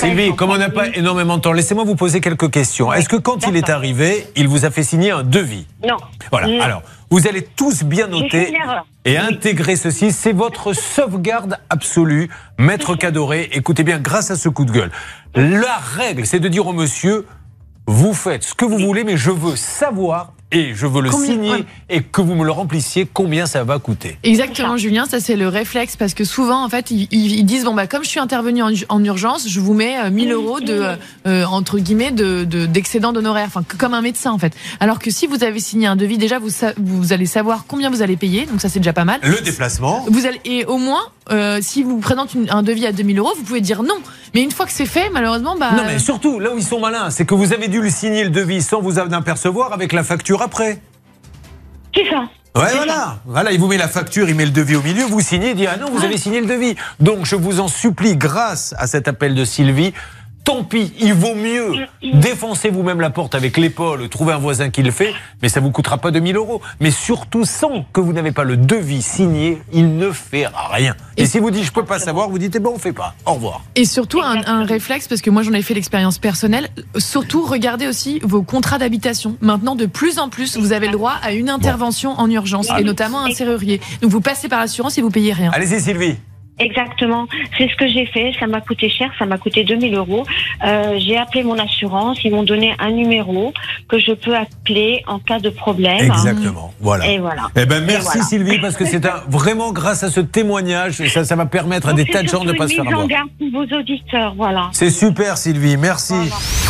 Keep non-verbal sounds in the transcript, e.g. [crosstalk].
Sylvie, comme on n'a pas énormément de temps, laissez-moi vous poser quelques questions. Est-ce que quand il est arrivé, il vous a fait signer un devis? Non. Voilà. Non. Alors, vous allez tous bien noter et intégrer ceci. C'est votre [laughs] sauvegarde absolue, maître Cadoré. Écoutez bien, grâce à ce coup de gueule. La règle, c'est de dire au monsieur, vous faites ce que vous voulez, mais je veux savoir et je veux le Combien- signer ouais. et que vous me le remplissiez combien ça va coûter. Exactement, Julien, ça c'est le réflexe parce que souvent, en fait, ils, disent bon bah comme je suis intervenu en, en urgence, je vous mets euh, 1000 euros de euh, euh, entre guillemets de de- d'excédent d'honoraires, enfin que- comme un médecin en fait. Alors que si vous avez signé un devis, déjà vous vous allez savoir combien vous allez payer, donc ça c'est déjà pas mal. Le déplacement. Vous allez et au moins euh, si vous présente une- un devis à 2000 euros, vous pouvez dire non. Mais une fois que c'est fait, malheureusement, bah Non, mais surtout, là où ils sont malins, c'est que vous avez dû le signer le devis sans vous en apercevoir avec la facture après. C'est ça. Ouais, voilà. Voilà, il vous met la facture, il met le devis au milieu, vous signez, il dit Ah non, vous avez signé le devis. Donc, je vous en supplie, grâce à cet appel de Sylvie, tant pis, il vaut mieux défoncer vous-même la porte avec l'épaule, trouver un voisin qui le fait, mais ça vous coûtera pas 2000 euros. Mais surtout, sans que vous n'avez pas le devis signé, il ne fait rien. Et, Et- si vous dites Je peux pas savoir, vous dites Eh ben, on fait pas. Au revoir. Et surtout un réflexe, parce que moi j'en ai fait l'expérience personnelle, surtout regardez aussi vos contrats d'habitation. Maintenant, de plus en plus, vous avez le droit à une intervention en urgence, et notamment un serrurier. Donc vous passez par l'assurance et vous payez rien. Allez-y, Sylvie. Exactement. C'est ce que j'ai fait. Ça m'a coûté cher. Ça m'a coûté 2000 euros. Euh, j'ai appelé mon assurance. Ils m'ont donné un numéro que je peux appeler en cas de problème. Exactement. Voilà. Et voilà. Eh ben merci voilà. Sylvie parce que c'est un [laughs] vraiment grâce à ce témoignage ça ça va permettre à Donc, des tas de gens de surtout pas se faire en garde pour vos auditeurs. Voilà. C'est super Sylvie, merci. Voilà.